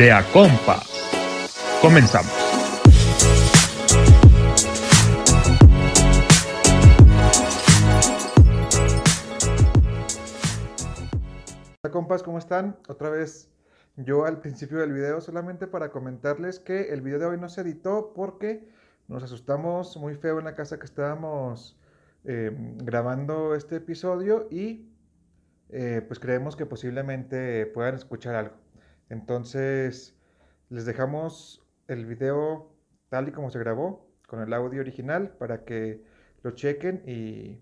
de Acompa. Comenzamos. Hola compas, ¿cómo están? Otra vez yo al principio del video solamente para comentarles que el video de hoy no se editó porque nos asustamos muy feo en la casa que estábamos eh, grabando este episodio y eh, pues creemos que posiblemente puedan escuchar algo. Entonces les dejamos el video tal y como se grabó con el audio original para que lo chequen y,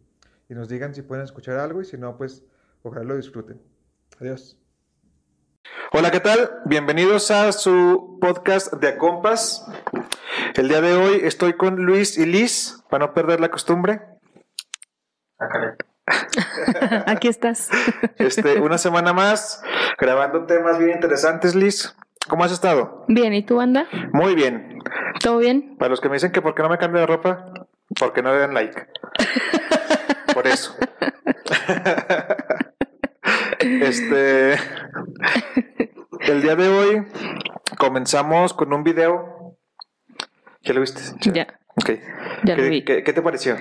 y nos digan si pueden escuchar algo y si no pues ojalá lo disfruten. Adiós. Hola, ¿qué tal? Bienvenidos a su podcast de Acompas. El día de hoy estoy con Luis y Liz, para no perder la costumbre. Aquí estás. Este, una semana más, grabando temas bien interesantes, Liz. ¿Cómo has estado? Bien, ¿y tú, anda? Muy bien. ¿Todo bien? Para los que me dicen que por qué no me cambio de ropa, porque no le dan like. Por eso. Este. El día de hoy comenzamos con un video. ¿Ya lo viste? Ya. Ok. Ya ¿Qué, lo vi. qué- qué te pareció?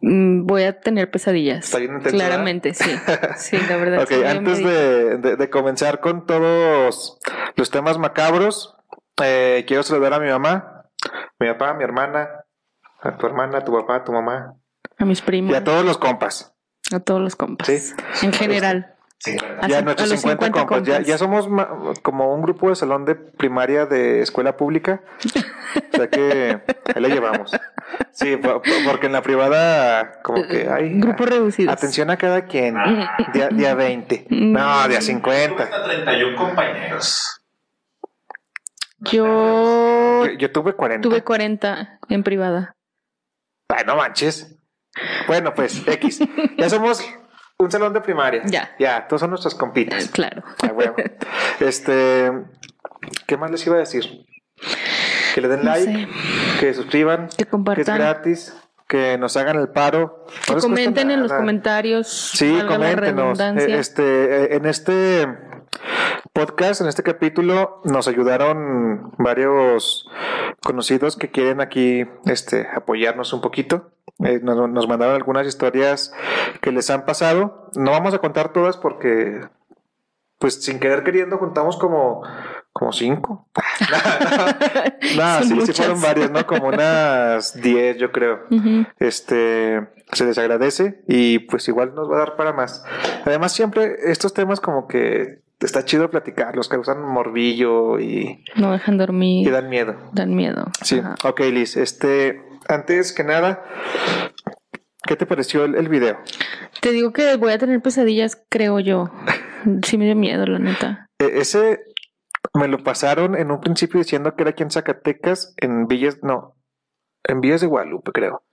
Mm, Voy a tener pesadillas. ¿Está bien intenso, Claramente, sí. Sí, la verdad. Ok, antes de, de- de comenzar con todos los temas macabros, eh, quiero saludar a mi mamá, mi papá, mi hermana, a tu hermana, tu papá, tu mamá A mis primos. y a todos los compas. a todos los compas. Sí. En general. A Ya cin- nuestros a los 50, 50 compas. Ya, compas. ya somos como un grupo de salón de primaria de escuela pública. o sea que ahí la llevamos. Sí, po- po- porque en la privada como que hay... Grupos reducidos. Atención a cada quien. Día, día 20. No, día 50. Hasta 31 compañeros. Yo Yo, yo tuve 40. tuve 40 en privada. Ay, no manches. Bueno, pues, X. Ya somos un salón de primaria. Ya. Ya, todos son nuestros Eh, compitas. Claro. Ah, huevo. Este, ¿qué más les iba a decir? Que le den No like, sé. que suscriban, Que que es compartan. gratis, que nos hagan el paro. No Que comenten en los comentarios. Sí, coméntenos. redundancia. Eh, Este, eh, en este podcast, en este capítulo, nos ayudaron varios conocidos que quieren aquí este, apoyarnos un poquito. Eh, nos, nos mandaron algunas historias que les han pasado. No vamos a contar todas porque, pues, sin querer queriendo, juntamos como, como cinco. no, Son sí, sí muchas. fueron varias, ¿no? Como unas diez, yo creo este se les agradece y pues igual nos va a dar para más. Además siempre estos temas como que está chido platicarlos, causan morbillo y, No dejan dormir. y dan miedo. Dan miedo. Sí, Ajá. ok Liz, este, antes que nada, ¿qué te pareció el, el video? Te digo que voy a tener pesadillas, creo yo. Sí me dio miedo, la neta. E- ese me lo pasaron en un principio diciendo que era aquí en Zacatecas, en Villas, no, en Villas de Guadalupe creo,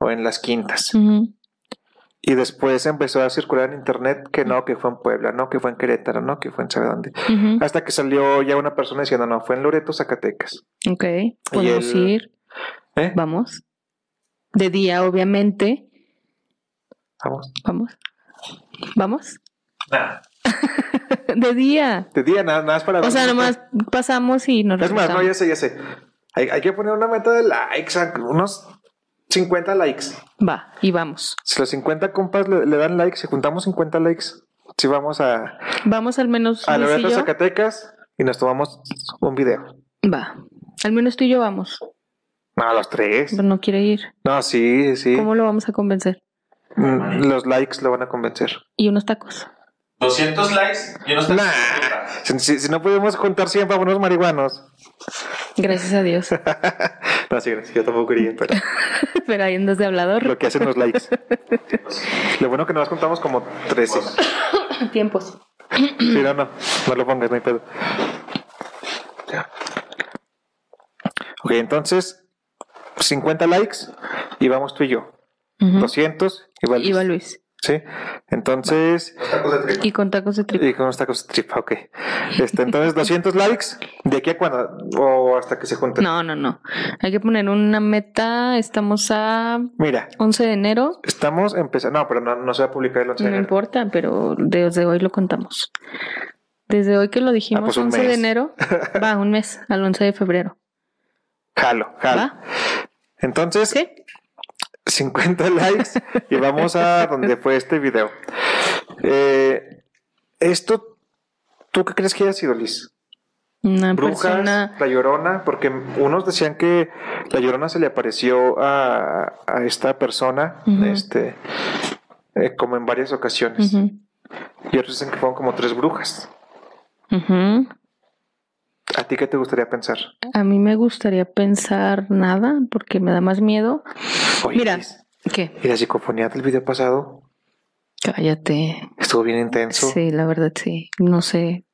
o en Las Quintas. ujú. Y después empezó a circular en internet que no, que fue en Puebla, no, que fue en Querétaro, no, que fue en sabe dónde. Hasta que salió ya una persona diciendo, no, fue en Loreto, Zacatecas. Ok, podemos ir. ¿Eh? Vamos. De día, obviamente. Vamos. Vamos. Vamos. Nada. De día. De día, nada, nada más para O sea, nomás pasamos y nos Es más, no, ya sé, ya sé. Hay, hay que poner una meta de likes, unos 50 likes. Va, y vamos. Si los 50 compas le, le dan likes, si juntamos 50 likes, si vamos a, Vamos al menos a Loreto, yo. Zacatecas y nos tomamos un video. Va. Al menos tú y yo vamos. No, los tres. Pero no quiere ir. No, sí, sí. ¿Cómo lo vamos a convencer? Mm, Los likes lo van a convencer. Y unos tacos. 200 likes y unos Nah. Si, si- si no podemos juntar 100 para unos marihuanos. Gracias a Dios. no, sí, gracias, yo tampoco quería, pero Pero ahí andas de hablador. lo que hacen los likes. Lo bueno que nos contamos como 13. Tiempos. Sí, no, no, no lo pongas, no hay pedo. Ya. Ok, entonces, 50 likes y vamos tú y yo. Ujú. 200 y va Luis. Iba Luis. Sí, entonces, Los tacos de tripa. Y con tacos de tripa. y con los tacos de tripa, ok. Este, entonces, 200 likes, ¿de aquí a cuándo? O hasta que se junten. No, no, no. Hay que poner una meta. Estamos a Mira, 11 de enero. estamos empezando, no, pero no, no se va a publicar el 11 de No enero. importa, pero desde hoy lo contamos. Desde hoy que lo dijimos, Ah, pues un 11 de mes. enero, va un mes, al 11 de febrero. Jalo, jalo. ¿Va? Entonces, ¿Sí? 50 likes y vamos a donde fue este video. Eh, esto, ¿tú qué crees que haya sido, Liz? Una Brujas, persona. la llorona, porque unos decían que la llorona se le apareció a, a esta persona, este, eh, como en varias ocasiones. Y otros dicen que fueron como tres brujas. ¿A ti qué te gustaría pensar? A mí me gustaría pensar nada porque me da más miedo. Oye, Mira, ¿qué? y la psicofonía del video pasado Cállate. estuvo bien intenso. Sí, la verdad sí. No sé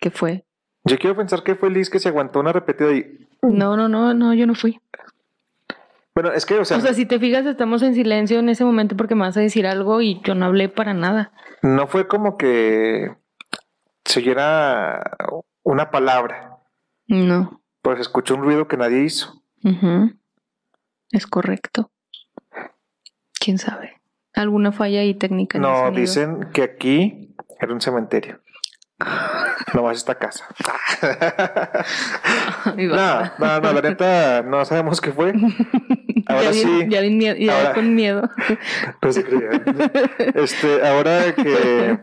qué fue. Yo quiero pensar que fue Liz que se aguantó una repetida y. No, no, no, no, yo no fui. Bueno, es que, o sea, O sea, si te fijas, estamos en silencio en ese momento porque me vas a decir algo y yo no hablé para nada. no fue como que se oyera una palabra, No. se escuchó un ruido que nadie hizo. Es correcto. ¿Quién sabe? ¿Alguna falla ahí técnica? en No, dicen que aquí era un cementerio. No vas a esta casa. No, no, no, la neta, no sabemos qué fue. Ahora ya bien, sí. Ya, bien miedo- ya Ahora- con miedo. No se. Este, ahora que,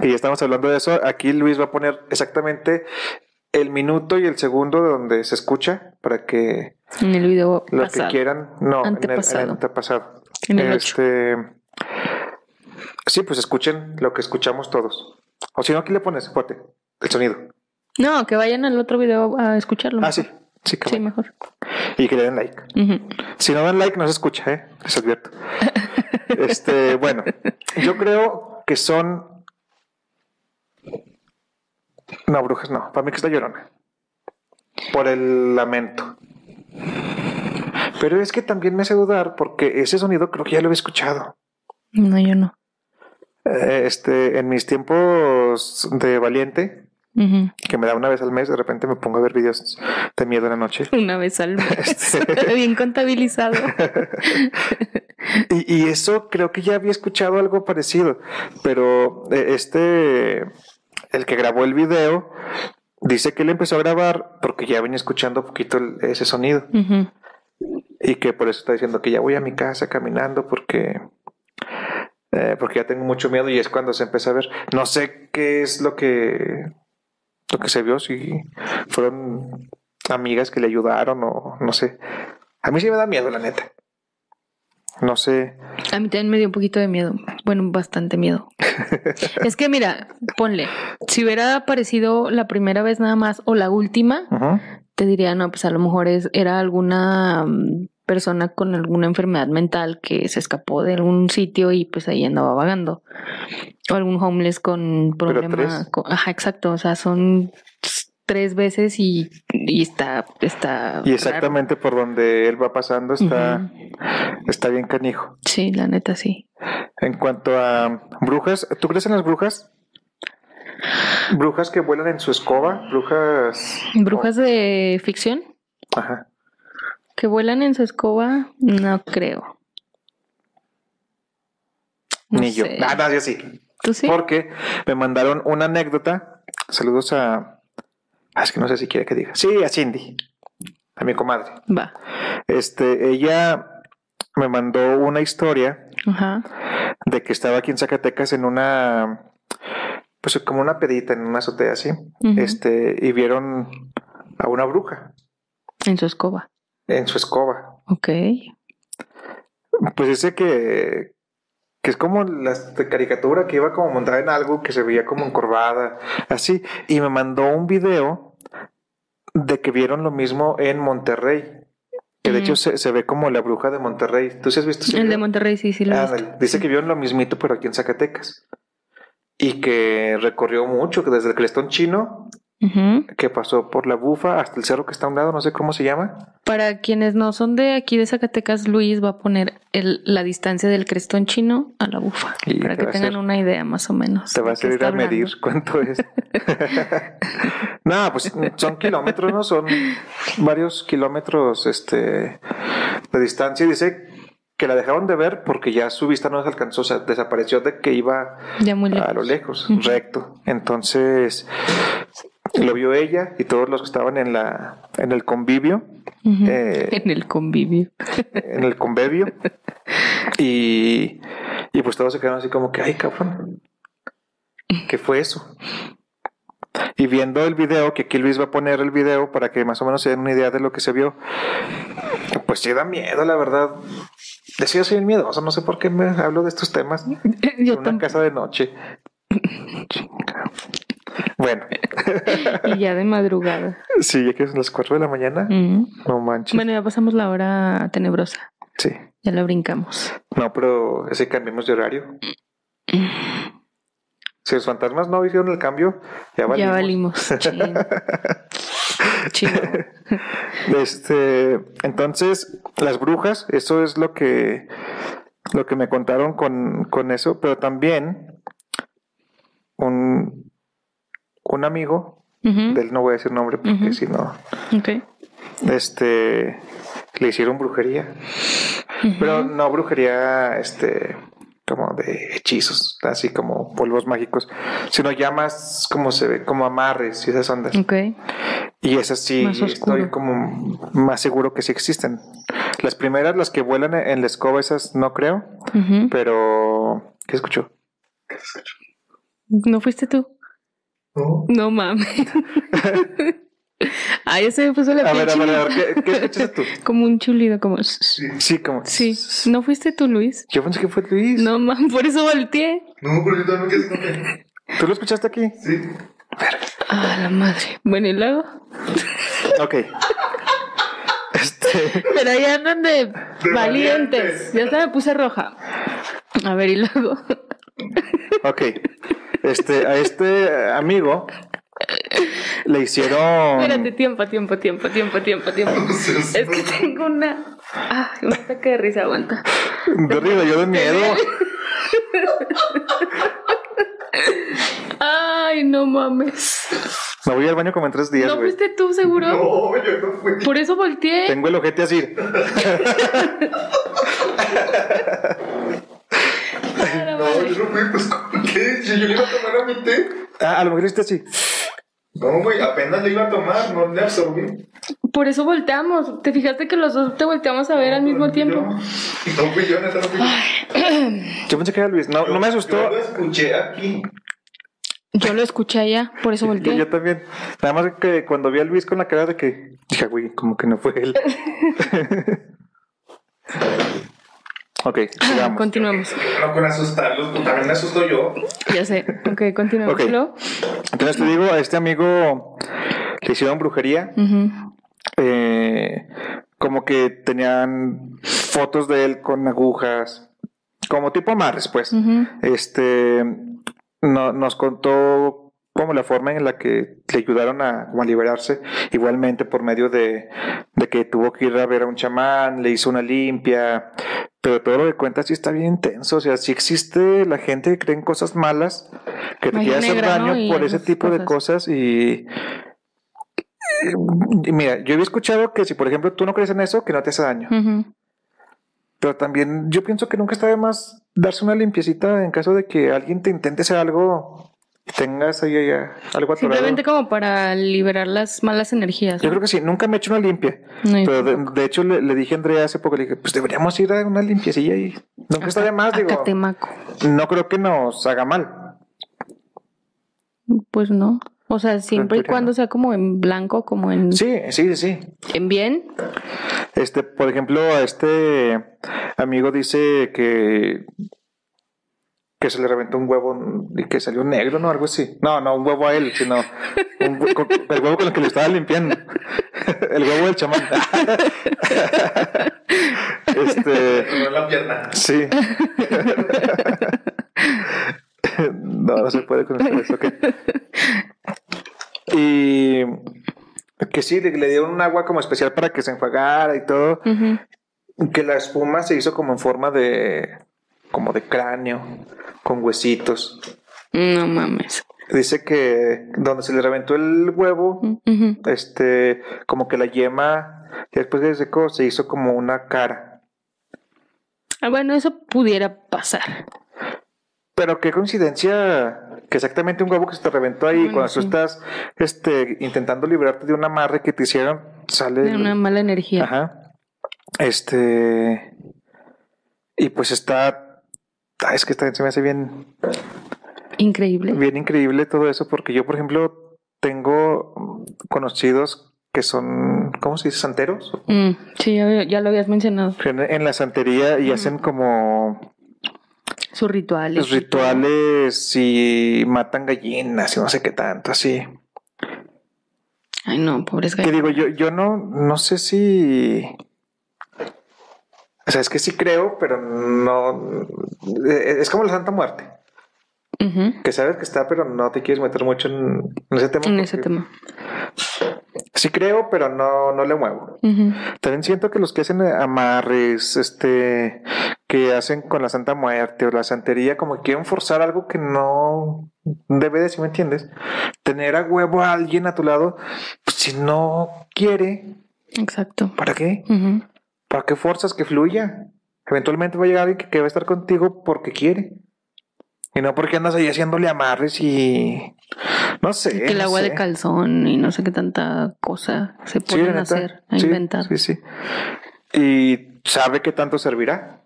que ya estamos hablando de eso, aquí Luis va a poner exactamente el minuto y el segundo de donde se escucha para que En el video los pasado. que quieran. No, en el, en el Antepasado. antepasado. En el este, Sí, pues escuchen lo que escuchamos todos. O si no, aquí le pones fuerte el sonido. No, que vayan al otro video a escucharlo. Ah, sí. Sí, mejor. Y que le den like. Si no dan like, no se escucha, ¿eh? Les advierto. Este, bueno, yo creo que son. No, brujas no. Para mí que es la llorona. Por el lamento. Pero es que también me hace dudar porque ese sonido creo que ya lo había escuchado. No, yo no. Eh, Este, en mis tiempos de valiente, que me da una vez al mes, de repente me pongo a ver videos de miedo en la noche. Una vez al mes. Bien contabilizado. Y, y eso creo que ya había escuchado algo parecido, pero eh, este, el que grabó el video, dice que él empezó a grabar porque ya venía escuchando un poquito el- ese sonido y que por eso está diciendo que ya voy a mi casa caminando porque, eh, porque ya tengo mucho miedo y es cuando se empieza a ver. No sé qué es lo que, lo que se vio, si fueron amigas que le ayudaron o no sé. A mí sí me da miedo, la neta. No sé. A mí también me dio un poquito de miedo. Bueno, bastante miedo. es que mira, ponle, si hubiera aparecido la primera vez nada más o la última, te diría, no, pues a lo mejor es, era alguna mm, persona con alguna enfermedad mental que se escapó de algún sitio y pues ahí andaba vagando. O algún homeless con Pero problema. tres. con- ajá, exacto. O sea, son tres veces y, y está, está. Y exactamente por donde él va pasando está, está bien canijo. Sí, la neta sí. En cuanto a brujas, ¿tú crees en las brujas? Brujas que vuelan en su escoba, brujas. Brujas de ficción Ajá. que vuelan en su escoba, no creo. No Ni yo. sé. Ah, no, yo sí. ¿Tú sí? Porque me mandaron una anécdota. Saludos a. ah, Es que no sé si quiere que diga. Sí, a Cindy, a mi comadre. Va. Este, ella me mandó una historia Ajá. de que estaba aquí en Zacatecas en una, pues como una pedita en una azotea así, este, y vieron a una bruja En su escoba. en su escoba. Ok. Pues dice que, que es como de caricatura, que iba como montada en algo que se veía como encorvada, así, y me mandó un video de que vieron lo mismo en Monterrey. Que de hecho se, se ve como la bruja de Monterrey. ¿Tú sí has visto El de? Monterrey sí, sí lo he visto. Ándale. Dice que vieron lo mismito, pero aquí en Zacatecas. Y que recorrió mucho, que desde el Crestón Chino, Que pasó por la Bufa hasta el cerro que está a un lado, no sé cómo se llama. Para quienes no son de aquí de Zacatecas, Luis va a poner el- la distancia del crestón chino a la bufa. Y para que tengan una idea más o menos. Te va de a está a medir cuánto es. no, pues son kilómetros, ¿no? Son varios kilómetros este, de distancia. Dice que la dejaron de ver porque ya su vista no les alcanzó, o sea, desapareció de que iba Ya muy lejos. a lo lejos, recto. Entonces lo vio ella y todos los que estaban en la en el convivio, eh, En el convivio. en el convivio y, y pues todos se quedaron así como que, ay, cabrón, ¿qué fue eso? Y viendo el video, que aquí Luis va a poner el video para que más o menos se den una idea de lo que se vio, pues sí da miedo, la verdad. Decía soy miedoso, no sé por qué me hablo de estos temas. Yo una tampoco. casa de noche. Bueno, Y ya de madrugada. sí, ya que son las 4 de la mañana, no manches. Bueno, ya pasamos la hora tenebrosa. Sí, Ya la brincamos. no, pero ese cambiamos de horario. Si los fantasmas no hicieron el cambio, ya valimos. Ya valimos. Chin. Chido. Este, entonces, las brujas, eso es lo que, lo que me contaron con, con eso, pero también un, un amigo, del no voy a decir nombre porque si no, este, le hicieron brujería, pero no brujería, este, como de hechizos, así como polvos mágicos, sino ya más como se ve, como amarres y esas ondas. Ok. Y esas sí, estoy como más seguro que sí existen. Las primeras, las que vuelan en la escoba, esas no creo, pero... ¿Qué escuchó? ¿No fuiste tú? No. No mames. Ah, ya se me puso la A ver, a ver, a ver. ¿qué, qué escuchaste tú? Como un chulido, como... Sí, como... Sí. ¿No fuiste tú, Luis? Yo pensé que fue Luis. No, man, por eso volteé. No, pero yo también que- ¿Tú lo escuchaste aquí? Sí. Ah, la madre. Bueno, y luego. Ok. Este... Pero ahí andan de, valientes. valientes. Ya hasta me puse roja. A ver, y luego. Ok. Este, a este amigo le hicieron... Espérate, tiempo, tiempo, tiempo, tiempo, tiempo, tiempo. Es que tengo una. Ah, un ataque de risa, aguanta. De risa, yo de miedo. Ay, no mames. Me voy al baño como en tres días, ¿No fuiste tú, seguro? No, yo no fui. Por eso volteé. Tengo el ojete así. Ah, la No, madre. Yo pues, ¿cómo qué? Si yo le iba a tomar a mi té. Ah, a lo mejor hiciste así. No, güey, apenas le iba a tomar, no le absorbí. Por eso volteamos. ¿Te fijaste que los dos te volteamos a ver al mismo tiempo? No fui yo, no yo. Yo pensé que era Luis. No, no me asustó. Yo lo escuché aquí. Yo lo escuché allá, por eso Y volteé. yo también. Nada más que cuando vi a Luis con la cara de que dije, güey, como que no fue él. ok, sigamos. Continuamos. No con asustarlos, pues también me asusto yo. Ya sé. Ok, continuamos. Entonces te digo, a este amigo le hicieron brujería. Eh, como que tenían fotos de él con agujas. Como tipo amarres, pues. Este no- nos contó como la forma en la que le ayudaron a, liberarse, igualmente por medio de, de que tuvo que ir a ver a un chamán, le hizo una limpia, pero todo lo que cuenta sí está bien intenso, o sea, sí existe la gente que cree en cosas malas, que te quiere hacer daño por ese tipo de cosas. y... y Mira, yo había escuchado que si por ejemplo tú no crees en eso, que no te hace daño. Pero también yo pienso que nunca está de más darse una limpiecita en caso de que alguien te intente hacer algo tengas ahí, algo atorado. Simplemente como para liberar las malas energías. Yo creo que sí, nunca me he hecho una limpia. No, Pero de, hecho le, le dije a Andrea hace poco, le dije, pues deberíamos ir a una limpiecilla y nunca de más, digo. Catemaco. No creo que nos haga mal. Pues no. O sea, siempre y cuando sea como en blanco, como en, Sí, sí, sí. en bien. Este, por ejemplo, este amigo dice que que se le reventó un huevo y que salió negro, ¿no? Algo así. No, no, un huevo a él, sino un hue- con- el huevo con el que le estaba limpiando. El huevo del chamán. Este, la pierna. sí. No, no se puede con eso, ok. Y que sí, le, le dieron un agua como especial para que se enjuagara y todo. Que la espuma se hizo como en forma de. Como de cráneo, con huesitos. No mames. Dice que donde se le reventó el huevo, Ujú. este, como que la yema, y después de secó, se hizo como una cara. Ah, Bueno, eso pudiera pasar. Pero qué coincidencia que exactamente un huevo que se te reventó ahí Bueno, cuando tú estás este, intentando librarte de un amarre que te hicieron, sale... De una mala energía. Ajá. Este... Y pues está... ah, Es que está, se me hace bien, Increíble. bien increíble todo eso porque yo, por ejemplo, tengo conocidos que son, ¿cómo se dice? Santeros. Mm, sí, ya, ya lo habías mencionado. En, en la santería y hacen como Sus rituales. los rituales y matan gallinas y no sé qué tanto, así. Ay, no, pobres Que gallos. digo, yo, yo no, no sé si. O sea, es que sí creo, pero no. eh, Es como la Santa Muerte, que sabes que está, pero no te quieres meter mucho en, en ese tema. En ese tema. Sí creo, pero no, no le muevo. También siento que los que hacen amarres, este, que hacen con la Santa Muerte o la santería, como que quieren forzar algo que no debe de, si me entiendes, tener a huevo a alguien a tu lado, pues, si no quiere, Exacto. ¿para qué? Ujú. ¿Para qué forzas que fluya? Eventualmente va a llegar alguien que, que va a estar contigo porque quiere. Y no porque andas ahí haciéndole amarres y... No sé. Que el no agua sé. de calzón y no sé qué tanta cosa se pueden hacer, a Sí, inventar. Sí, sí. Y sabe qué tanto servirá.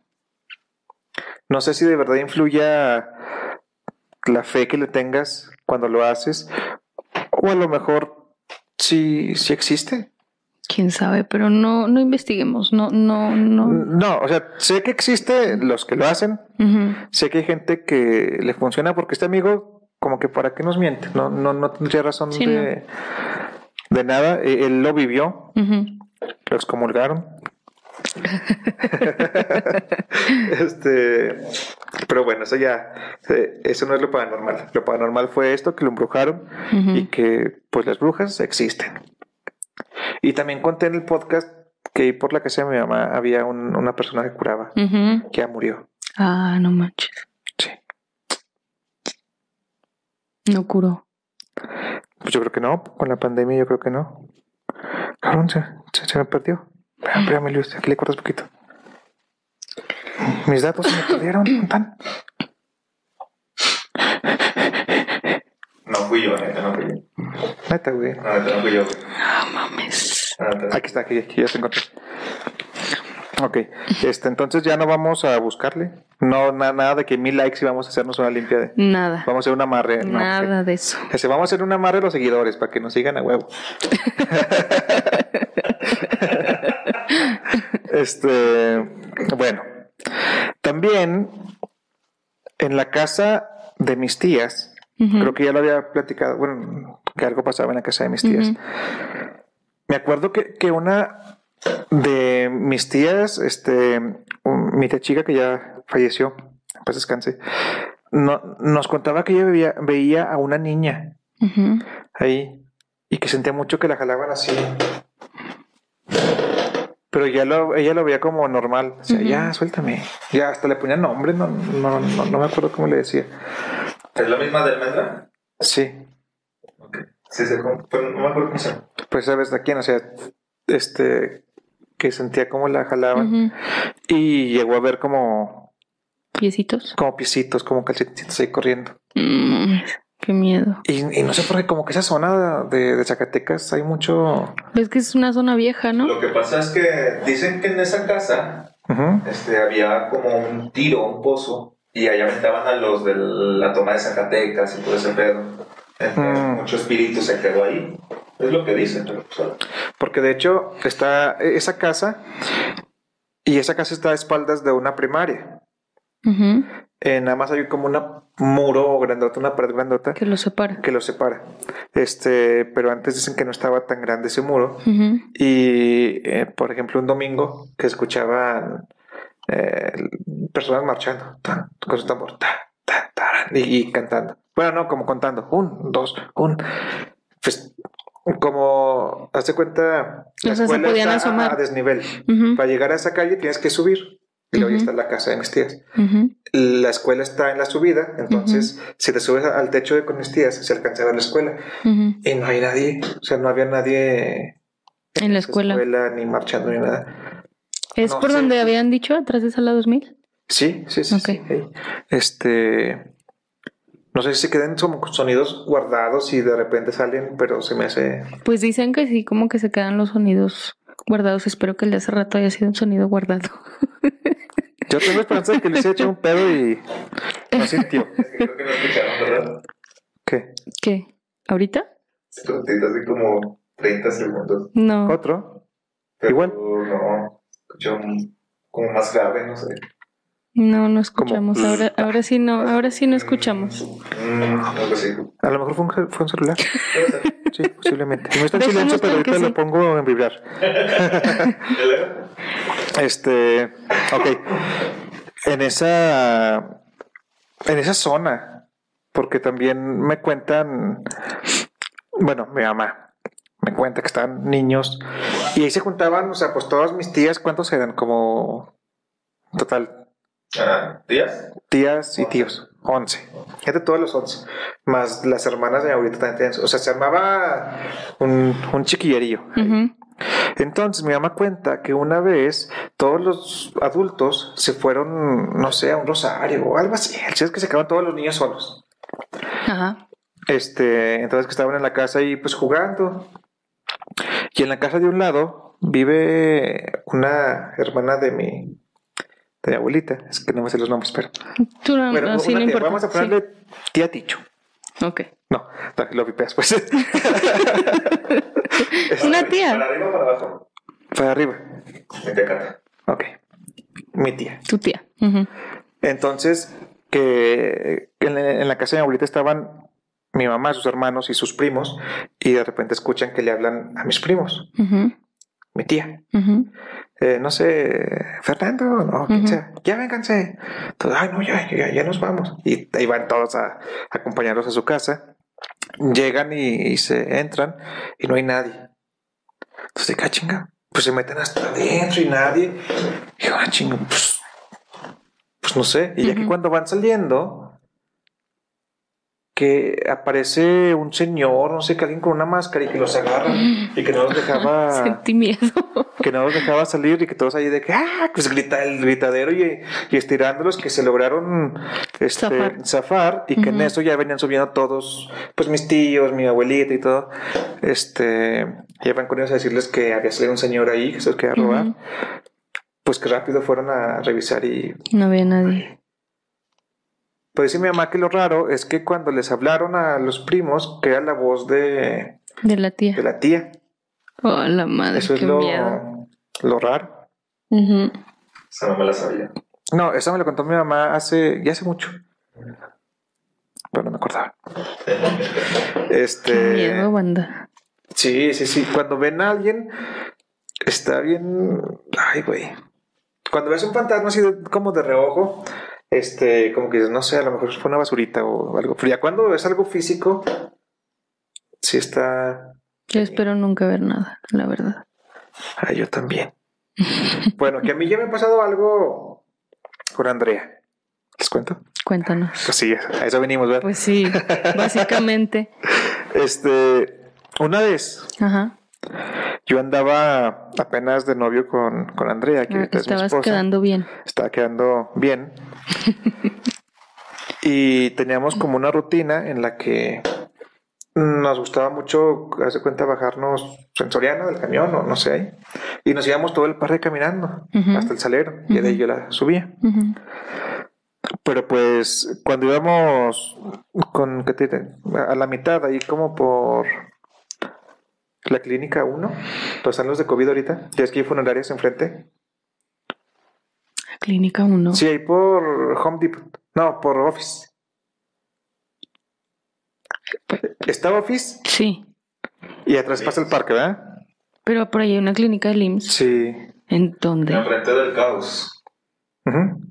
No sé si de verdad influya la fe que le tengas cuando lo haces. O a lo mejor sí, sí existe. Quién sabe, pero no, no investiguemos, no, no, no. No, o sea, sé que existe los que lo hacen. Sé que hay gente que le funciona porque este amigo, como que para qué nos miente. No, no, no tendría razón Sí, de, de nada. Eh, Él lo vivió, Ujú. lo excomulgaron. este, pero bueno, eso ya, eh, eso no es lo paranormal. Lo paranormal fue esto, que lo embrujaron y que pues las brujas existen. Y también conté en el podcast que por la casa de mi mamá había un- una persona que curaba, que ya murió. Ah, no manches. Sí. No curó. Pues yo creo que no, con la pandemia yo creo que no. Cabrón, se, se- se me perdió. Espérame, Luis, aquí le cortas poquito. Mis datos se me perdieron. ¿dónde están? No fui yo, neta, no fui yo. Neta, güey. No, neta, no fui yo. No mames. Neta. Aquí está, aquí, aquí ya se encontré. Ok, este, entonces ya no vamos a buscarle. No, na- nada de que mil likes y vamos a hacernos una limpia de. Nada. Vamos a hacer un amarre. no, Nada de eso. ese, vamos a hacer un amarre a los seguidores para que nos sigan a huevo. este, bueno, también en la casa de mis tías, Creo que ya lo había platicado, bueno, que algo pasaba en la casa de mis tías. Me acuerdo que, que una de mis tías, este, un- mi tía chica que ya falleció, pues descanse, no, nos contaba que ella veía, veía a una niña ahí y que sentía mucho que la jalaban así. Pero ya lo, ella lo veía como normal. Ya, suéltame. Ya, hasta le ponía nombre, no, no, no, no me acuerdo cómo le decía. ¿Es la misma de almendra? Sí, Ok. Sí, sí, como- pero no me acuerdo cómo se llama. pues sabes de quién, o sea, este, que sentía como la jalaban y llegó a ver como, Piecitos. como piecitos, como calcetitos ahí corriendo. Mm, qué miedo. Y, y no sé por qué, como que esa zona de, de Zacatecas hay mucho. Ves que es una zona vieja, ¿no? Lo que pasa es que dicen que en esa casa este, había como un tiro, un pozo, y ahí aventaban a los de la toma de Zacatecas y todo ese pedo. Entonces, Mm. mucho espíritu se quedó ahí. Es lo que dicen, pero pues, Porque de hecho está esa casa y esa casa está a espaldas de una primaria. Eh, nada más hay como un muro grandota, una pared grandota Que lo separa. que lo separa. Este, pero antes dicen que no estaba tan grande ese muro. Ujú. Y, eh, por ejemplo, un domingo que escuchaban eh, personas marchando tan, con su tambor tan, tan, taran, y, y cantando. Bueno, no, como contando. Un, dos, un. Pues, como, hazte cuenta, la O sea, se escuela podían está a- asomar. a desnivel. Para llegar a esa calle tienes que subir. Y luego Ujú. está la casa de mis tías. La escuela está en la subida, entonces si te subes al techo de con mis tías, se alcanza a ver la escuela. Y no hay nadie, o sea, no había nadie En la esa escuela. ni marchando ni nada. ¿Es no por donde habían dicho, atrás de sala 2000? Sí, sí, sí. Ok. sí. Este. No sé si se queden como sonidos guardados y de repente salen, pero se me hace. Pues dicen que sí, como que se quedan los sonidos guardados. Espero que el de hace rato haya sido un sonido guardado. Yo tengo esperanza de que les haya hecho un pedo y no sintió. Es que creo que no escucharon, ¿verdad? ¿Qué? ¿Qué? ¿Ahorita? Cortito, así como 30 segundos. No. ¿Otro? Pero Igual. no, escuché un- como más grave, no sé. No, no escuchamos. Como- Ahora, ahora sí no, ahora sí no escuchamos. Mm, así. A lo mejor fue un, fue un celular. Sí, posiblemente. No está en silencio, pero ahorita sí. lo pongo en vibrar. Este, ok. En esa, en esa zona, porque también me cuentan, bueno, mi mamá me cuenta que estaban niños y ahí se juntaban, o sea, pues todas mis tías, ¿cuántos eran? Como, total, Ah, ¿Días? tías y tíos, 11. Fíjate, todos los 11. Más las hermanas de ahorita también tenían- O sea, se armaba un, un chiquillerío. Entonces mi mamá cuenta que una vez todos los adultos se fueron, no sé, a un rosario o algo así. El chiste es que se quedaban todos los niños solos. Ajá. Este, entonces que estaban en la casa ahí pues jugando. Y en la casa de un lado vive una hermana de mi, de mi abuelita. Es que no me sé los nombres, pero. Tú no, Bueno, así una no tía. importa. Vamos a ponerle tía Ticho. Sí. Ok. No, lo vipeas pues. Una ¿Para tía. arriba o para abajo? Para arriba. Ok. Mi tía. Tu tía. Entonces, que en, en la casa de mi abuelita estaban mi mamá, sus hermanos y sus primos, y de repente escuchan que le hablan a mis primos, mi tía. Eh, no sé, Fernando, no, quien sea, ya vénganse. Todos, Ay, no, ya, ya, ya nos vamos. Y ahí van todos a, a acompañarlos a su casa. Llegan y, y se entran y no hay nadie. Entonces, ¿qué chinga? Pues se meten hasta adentro y nadie. Y yo, ah, chinga, pues, pues no sé. Y ya que cuando van saliendo, que aparece un señor, no sé, que alguien con una máscara y que los agarra y que no los dejaba Sentí miedo. que no los dejaba salir y que todos ahí de que ah pues grita el gritadero y, y estirándolos que se lograron este, Zafar. zafar. y que en eso ya venían subiendo todos pues mis tíos mi abuelita y todo este ya van con ellos a decirles que había salido un señor ahí que se los quería robar pues que rápido fueron a revisar y No había nadie. Pues dice mi mamá que lo raro es que cuando les hablaron a los primos que era la voz de, De la tía. de la tía Oh, la madre, eso es lo, miedo. lo raro Ujú. Esa no me la sabía. No, eso me lo contó mi mamá hace, ya hace mucho. Pero no me acordaba. Qué Este. miedo, banda. Sí, sí, sí. Cuando ven a alguien, está bien. Ay, güey. Cuando ves un fantasma así de- como de reojo, este, como que dices, no sé, a lo mejor fue una basurita o algo. Pero ya cuando ves algo físico, sí está. Yo espero nunca ver nada, la verdad. Ay, yo también. bueno, que a mí ya me ha pasado algo con Andrea. ¿Les cuento? Cuéntanos. Pues sí, a eso venimos, ¿verdad? Pues sí, básicamente. Este, una vez Ajá. Yo andaba apenas de novio con, con Andrea, que Ah, ahorita es mi esposa. quedando bien. Estaba quedando bien. y teníamos como una rutina en la que nos gustaba mucho, hace cuenta, bajarnos en Soriana del camión o no sé ahí. Y nos íbamos todo el parque caminando hasta el salero. Y de ahí yo la subía. Pero pues cuando íbamos con, ¿qué te? A la mitad, ahí como por la clínica 1, donde están los de COVID ahorita, ya es que hay funerarias enfrente. Clínica 1. Sí, ahí por Home Depot. No, por Office. Está Office Sí. y atrás pasa el parque, ¿verdad? Pero por ahí hay una clínica de LIMS. Sí. ¿En dónde? Enfrente del caos. Ujú.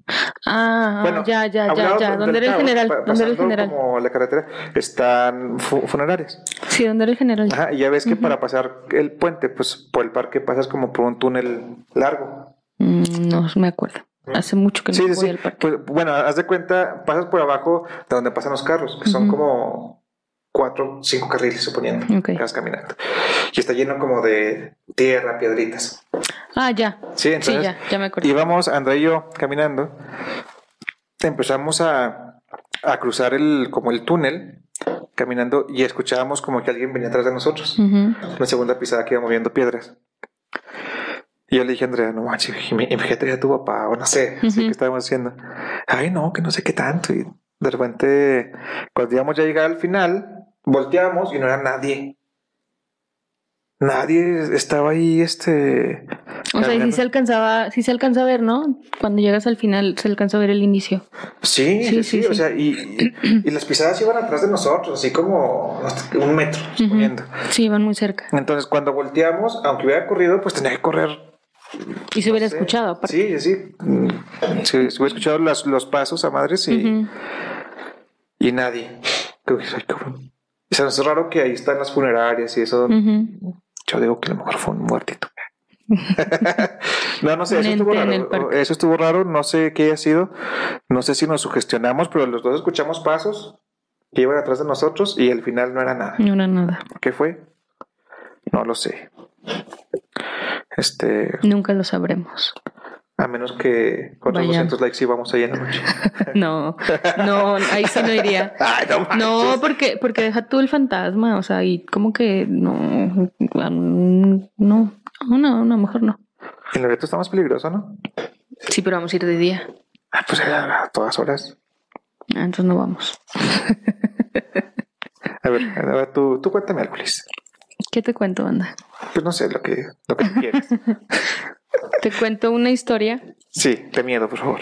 Ah, Bueno, ya, ya, ya, ya. ¿Dónde era el general? ¿Dónde era el general? Como la carretera, están fu- funerarias. Sí, ¿dónde era el general? Ajá, y ya ves que para pasar el puente, pues por el parque pasas como por un túnel largo. Mm, no me acuerdo. Hace mucho que no Sí, voy sí. al parque. Pues, bueno, haz de cuenta, pasas por abajo de donde pasan los carros, que son como cuatro, cinco carriles, suponiendo, Ok. que vas caminando. Y está lleno como de tierra, piedritas. Ah, ya. Sí, entonces ya, ya me acuerdo. íbamos, André y yo, caminando. Empezamos a, a cruzar el, como el túnel, caminando, y escuchábamos como que alguien venía atrás de nosotros. Ujú. La segunda pisada que iba moviendo piedras. Y yo le dije a Andrea, no manches, fíjate a tu papá, o no sé, así Ujú. que estábamos haciendo. Ay, no, que no sé qué tanto. Y de repente, cuando íbamos ya a llegar al final, volteamos y no era nadie. Nadie estaba ahí, este. O sea, y sí caminando. se alcanzaba, sí se alcanza a ver, ¿no? Cuando llegas al final se alcanza a ver el inicio. Sí, sí, Sí, sí, sí, o sea, y, y- y las pisadas iban atrás de nosotros, así como un metro, suponiendo. Sí, iban muy cerca. Entonces, cuando volteamos, aunque hubiera corrido, pues tenía que correr Y se hubiera escuchado, aparte. Sí, sí. Mm, Sí, sí, hubiera escuchado las- los pasos a madres y, Ujú. y nadie. O sea, es raro que ahí están las funerarias y eso. Yo digo que a lo mejor fue un muertito. no, no sé, eso estuvo, raro, eso estuvo raro. No sé qué haya sido. No sé si nos sugestionamos, pero los dos escuchamos pasos que iban atrás de nosotros y al final no era nada. No era nada. ¿Qué fue? No lo sé. Este, Nunca lo sabremos. A menos que con Vaya. 200 likes íbamos ahí en la noche. No, no, ahí sí no iría. Ay, no porque, porque deja tú el fantasma, o sea, y como que no, no, no, no, no, mejor no. En Loreto está más peligroso, ¿no? Sí, pero vamos a ir de día. Ah, pues a, todas horas. Ah, entonces no vamos. A ver, a ver tú, tú cuéntame algo, Liz. ¿Qué te cuento, banda? Pues no sé, lo que, lo que quieras. Te cuento una historia. Sí, de miedo, por favor.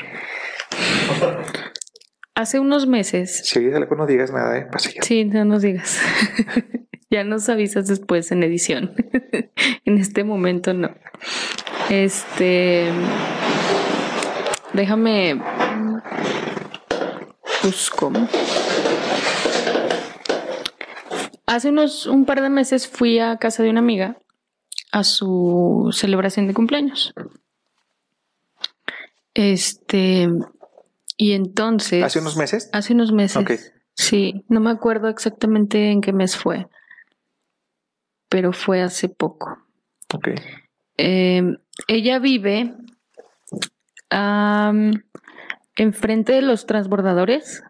Hace unos meses, Si oyes algo, no digas nada, ¿eh? Ya. sí, no nos digas. ya nos avisas después en edición. en este momento no. Este, déjame busco. Hace unos un par de meses fui a casa de una amiga a su celebración de cumpleaños. Este, y entonces. ¿Hace unos meses? Hace unos meses. Ok. Sí, no me acuerdo exactamente en qué mes fue, pero fue hace poco. Ok. Eh, ella vive enfrente de los transbordadores.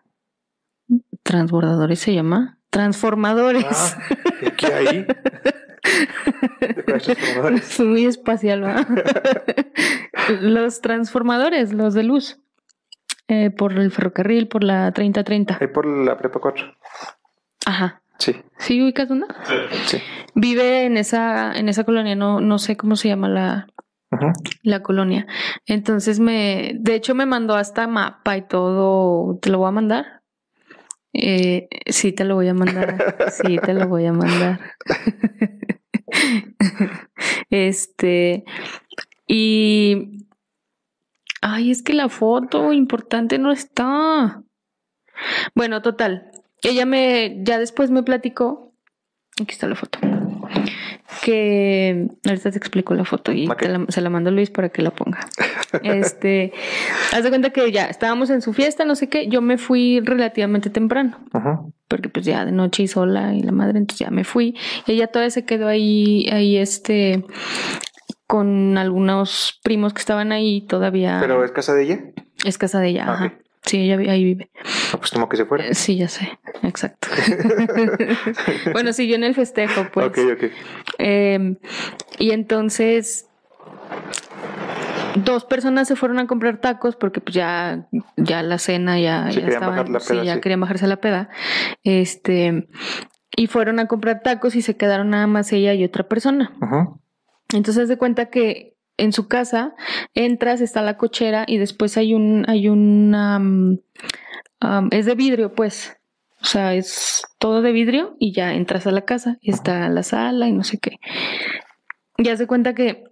¿Transbordadores se llama? Transformadores. Ah, ¿y aquí hay? Muy espacial, ¿va? los transformadores, los de luz. Eh, por el ferrocarril, por la 3030. Ahí por la prepa 4. Ajá. Sí, ¿Sí ubicas una? sí. Vive en esa, en esa colonia, no, no sé cómo se llama la, la colonia. Entonces me, de hecho me mandó hasta mapa y todo. ¿Te lo voy a mandar? Eh, sí, te lo voy a mandar. Sí, te lo voy a mandar. este, y, ay, es que la foto importante no está. Bueno, total. Ella me, ya después me platicó. Aquí está la foto. Que ahorita te explico la foto y Ok. te la- se la mando a Luis para que la ponga. Este, haz de cuenta que ya estábamos en su fiesta, no sé qué. Yo me fui relativamente temprano Ujú. Porque pues ya de noche y sola y la madre, entonces ya me fui. Y ella todavía se quedó ahí, ahí este, con algunos primos que estaban ahí todavía. ¿Pero es casa de ella? es casa de ella, Ah, ajá. Sí, ella ahí vive. No, pues como que se fuera. Eh, Sí, ya sé, exacto. bueno, siguió en el festejo, pues. Ok, ok. Eh, y entonces dos personas se fueron a comprar tacos porque pues ya, ya la cena ya, Sí, ya querían estaban, bajar la sí, peda, ya sí. querían bajarse la peda. Este, y fueron a comprar tacos y se quedaron nada más ella y otra persona. Ujú. Entonces de cuenta que en su casa entras, está la cochera y después hay un, hay una mm, am, es de vidrio, pues. O sea, es todo de vidrio y ya entras a la casa y está la sala y no sé qué. Y haz de cuenta que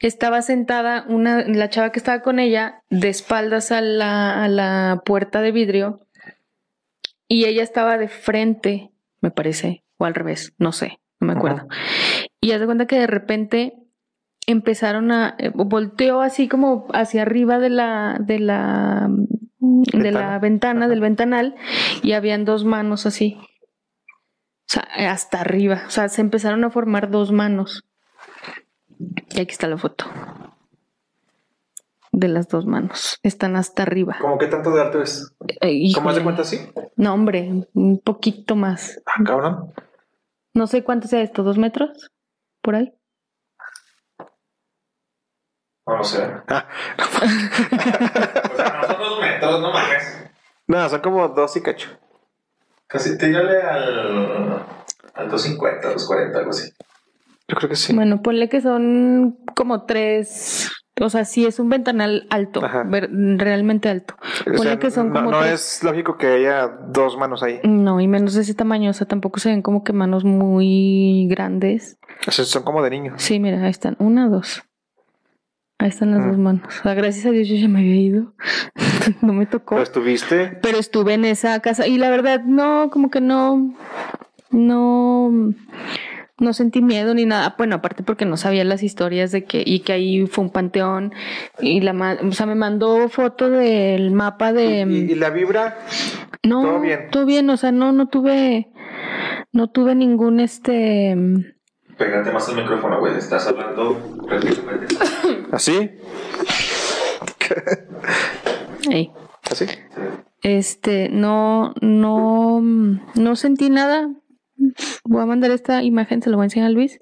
estaba sentada una, la chava que estaba con ella de espaldas a la, a la puerta de vidrio y ella estaba de frente, me parece, o al revés, no sé, no me acuerdo. Y haz de cuenta que de repente empezaron a eh, volteó así como hacia arriba de la de la de la Ventana. ventana del ventanal y habían dos manos así. O sea, hasta arriba, o sea, se empezaron a formar dos manos. Y aquí está la foto. de las dos manos. Están hasta arriba. ¿Cómo qué tanto de alto es? Eh, ¿Cómo has de cuenta así? No, hombre, un poquito más. Ah, cabrón. No sé cuánto sea esto, ¿dos metros? ¿Por ahí? No lo sé. Ah. o sea, no son dos metros, no mames. No, son como dos y cacho. Casi tírale al. al 250, 240, algo así. Yo creo que sí. Bueno, ponle que son como tres. O sea, sí es un ventanal alto, ver- realmente alto. O sea, que son no, como no tres. es lógico que haya dos manos ahí. No, y menos de ese tamaño, o sea, tampoco se ven como que manos muy grandes. O sea, son como de niños. Sí, mira, ahí están, una, dos. Ahí están las Mm. dos manos. O sea, gracias a Dios yo ya me había ido. no me tocó. Pero estuviste. Pero estuve en esa casa y la verdad, no, como que no, no, no sentí miedo ni nada. Bueno, aparte porque no sabía las historias de que, y que ahí fue un panteón y la, ma- o sea, me mandó foto del mapa de, Y, y la vibra. no, todo bien. todo bien, o sea, no, no tuve, no tuve ningún este, Pégate más al micrófono, güey. Estás hablando prácticamente. ¿Así? ey, ¿Así? este, no, no, no sentí nada. Voy a mandar esta imagen, se lo voy a enseñar a Luis.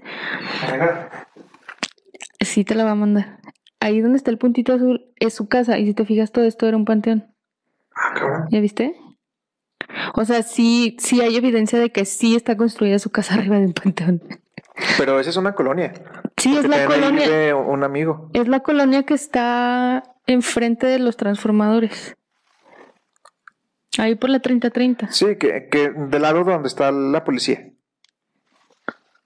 Sí, te la va a mandar. Ahí donde está el puntito azul es su casa. Y si te fijas, todo esto era un panteón. Ah, cabrón. ¿Ya viste? O sea, sí, sí hay evidencia de que sí está construida su casa arriba de un panteón. Pero esa es una colonia. Sí, es la colonia. un amigo. Es la colonia que está enfrente de los transformadores. Ahí por la 3030. Sí, que, que del lado donde está la policía.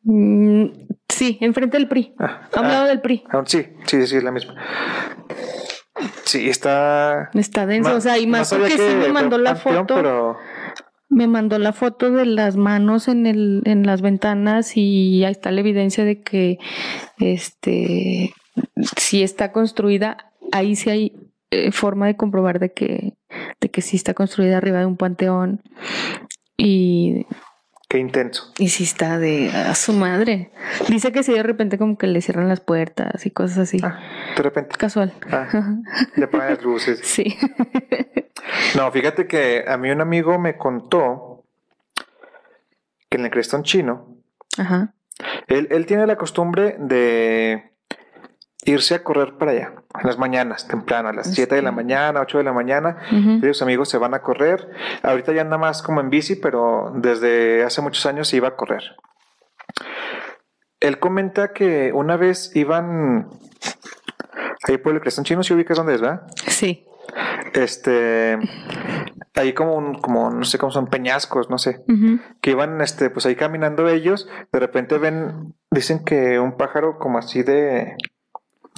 Mm, sí, enfrente del PRI. Ah, A un ah, lado del PRI. ah, sí, sí, sí, es la misma. Sí, está. Está denso. O sea, y más porque que sí me mandó la foto. Pero Me mandó la foto de las manos en el, en las ventanas y ahí está la evidencia de que este sí está construida. Ahí sí hay eh, forma de comprobar de que, de que sí está construida arriba de un panteón. Y, qué intenso. y sí está de a su madre. Dice que sí de repente como que le cierran las puertas y cosas así. Ah, de repente. Casual. Ah, le ponen las luces. Sí. No, fíjate que a mí un amigo me contó que en el Crestón chino, Ajá. él, él tiene la costumbre de irse a correr para allá, en las mañanas, temprano, a las 7 de la mañana, 8 de la mañana. Y sus amigos se van a correr. Ahorita ya anda más como en bici, pero desde hace muchos años se iba a correr. Él comenta que una vez iban ahí por el Crestón chino, si ubicas dónde es, ¿verdad? Sí. Este, ahí como un, como, no sé cómo son, peñascos, no sé, que iban, este, pues ahí caminando ellos, de repente ven, dicen que un pájaro como así de,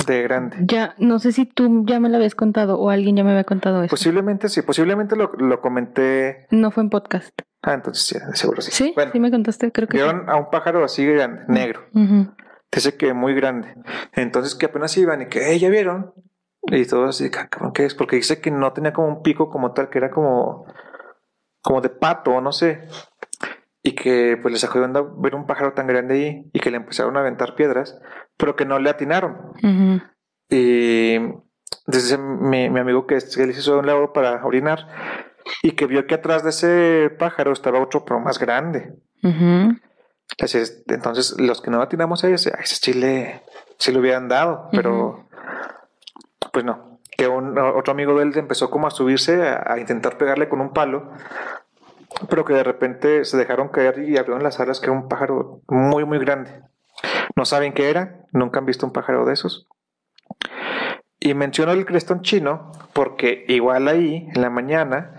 de grande. Ya, no sé si tú ya me lo habías contado o alguien ya me había contado eso. Posiblemente sí, posiblemente lo, lo comenté, No fue en podcast. ah, entonces sí, seguro sí. Sí, Bueno, sí me contaste, creo que sí. vieron a un pájaro así grande, negro, dice que muy grande, entonces que apenas iban y que, "Eh, ya vieron, y todo así, "Ah, cabrón, ¿qué es? Porque dice que no tenía como un pico como tal, que era como, como de pato, no sé. Y que pues les sacó de onda ver un pájaro tan grande ahí y que le empezaron a aventar piedras, pero que no le atinaron. Y desde mi, mi amigo que es- él hizo un lado para orinar y que vio que atrás de ese pájaro estaba otro, pero más grande. Entonces, entonces los que no atinamos a ese, a ese sí le, sí le hubieran dado, pero pues no. Que un, otro amigo de él empezó como a subirse a, a intentar pegarle con un palo, pero que de repente se dejaron caer y abrieron las alas, que era un pájaro muy, muy grande. No saben qué era, nunca han visto un pájaro de esos. Y menciono el crestón chino porque igual ahí, en la mañana,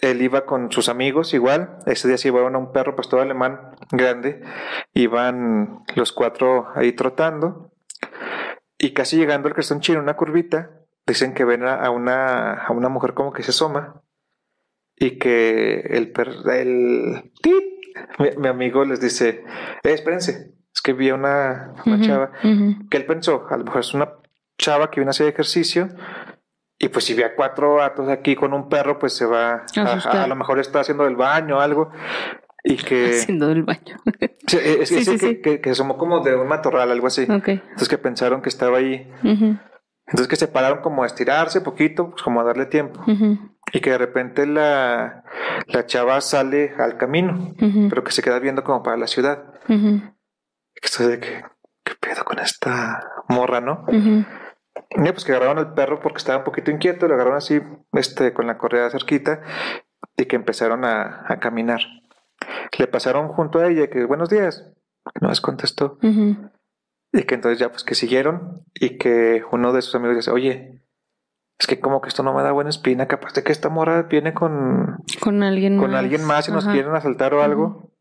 él iba con sus amigos igual. Ese día se llevaron a un perro pastor alemán grande. Iban los cuatro ahí trotando. Y casi llegando al crestón chino, una curvita, dicen que ven a una, a una mujer como que se asoma. Y que el perro, el tit, mi, mi amigo les dice, eh, espérense, es que vi a una, una Ujú. chava Ujú. que él pensó, a lo mejor es una chava que viene a hacer ejercicio y pues si ve a cuatro gatos aquí con un perro, pues se va a, a- a lo mejor está haciendo el baño o algo y que Haciendo el baño. sí, es, es Sí, ese sí, que, que, que asomó como de un matorral, algo así. ok. Entonces que pensaron que estaba ahí Ujú. Entonces que se pararon como a estirarse poquito, pues como a darle tiempo. Y que de repente la, la chava sale al camino, pero que se queda viendo como para la ciudad. Estoy de que, ¿qué pedo con esta morra, no? Y pues que agarraron al perro porque estaba un poquito inquieto, lo agarraron así, este, con la correa cerquita, y que empezaron a, a caminar. Le pasaron junto a ella que buenos días, que no les contestó. Y que entonces ya pues que siguieron y que uno de sus amigos dice, oye, es que como que esto no me da buena espina, capaz de que esta morra viene con, Con alguien con más. alguien más y nos quieren asaltar o algo.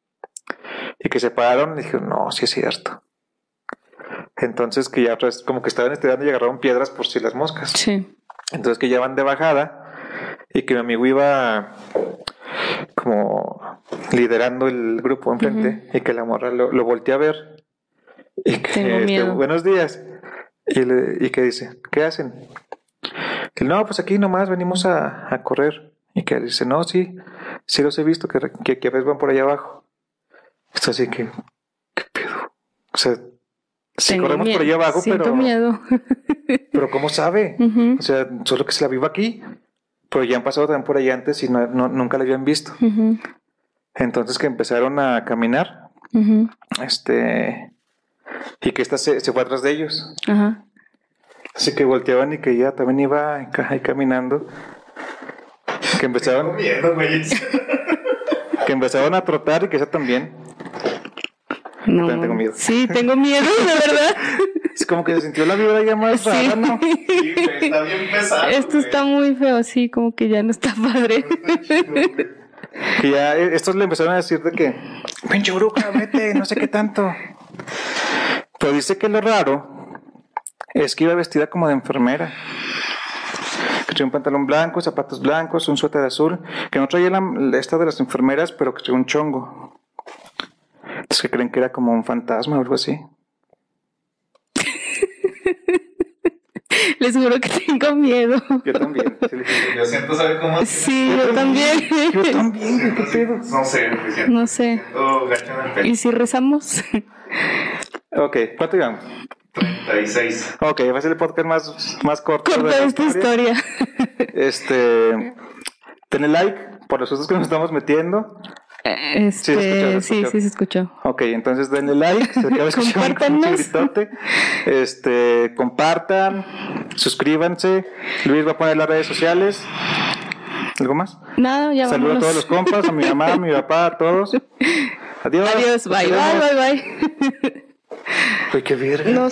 Y que se pararon y dijeron, no, sí es cierto. Entonces que ya pues, como que estaban estudiando y agarraron piedras por si las moscas. Sí. Entonces que ya van de bajada y que mi amigo iba como liderando el grupo enfrente y que la morra lo, lo voltea a ver y que Tengo este, miedo. buenos días y, le, y que dice ¿qué hacen? Que no pues aquí nomás venimos a, a correr y que dice no sí sí los he visto que, que, que a veces van por allá abajo esto así que ¿qué pedo? o sea sí Tengo corremos por allá abajo Siento pero miedo. pero ¿cómo sabe? Ujú, O sea, solo que se la vivo aquí. Pero ya han pasado también por allá antes y no, no- nunca la habían visto. ujú, Entonces que empezaron a caminar, ujú. este, y que esta se, se fue atrás de ellos. Ajá. Así que volteaban y que ella también iba ahí caminando. Que empezaban, Miedo, güey. que empezaron a trotar y que ella también. No. Tengo miedo. Sí, tengo miedo, de verdad. Es como que se sintió la vibra ya más Sí. rara, ¿no? Sí, está bien pesado. Esto güey. está muy feo, sí, como que ya no está padre. Que ya eh, estos le empezaron a decir de que, pinche bruja, vete, no sé qué tanto. Pero dice que lo raro es que iba vestida como de enfermera. Que traía un pantalón blanco, zapatos blancos, un suéter azul. Que no traía la, esta de las enfermeras, pero que traía un chongo. Que creen que era como un fantasma o algo así. Les juro que tengo miedo. Yo también. sí Yo siento saber cómo. Sí, yo también. Yo también, qué pedo. No sé, siento No sé. ¿Y si rezamos? Ok, ¿cuánto llevamos? 36. Ok, va a ser el podcast más, más corto. de la esta historia. Este, denle like por los sustos que nos estamos metiendo. Este, escuchó, se sí, escuchó. sí, se escuchó. Ok, entonces denle like. Se acaba. Este, compartan, suscríbanse. Luis va a poner las redes sociales. ¿Algo más? Nada, ya Saludos a todos los compas, a mi mamá, a mi papá, a todos. Adiós. Adiós, bye, bye, bye, bye. Uy, qué verga. No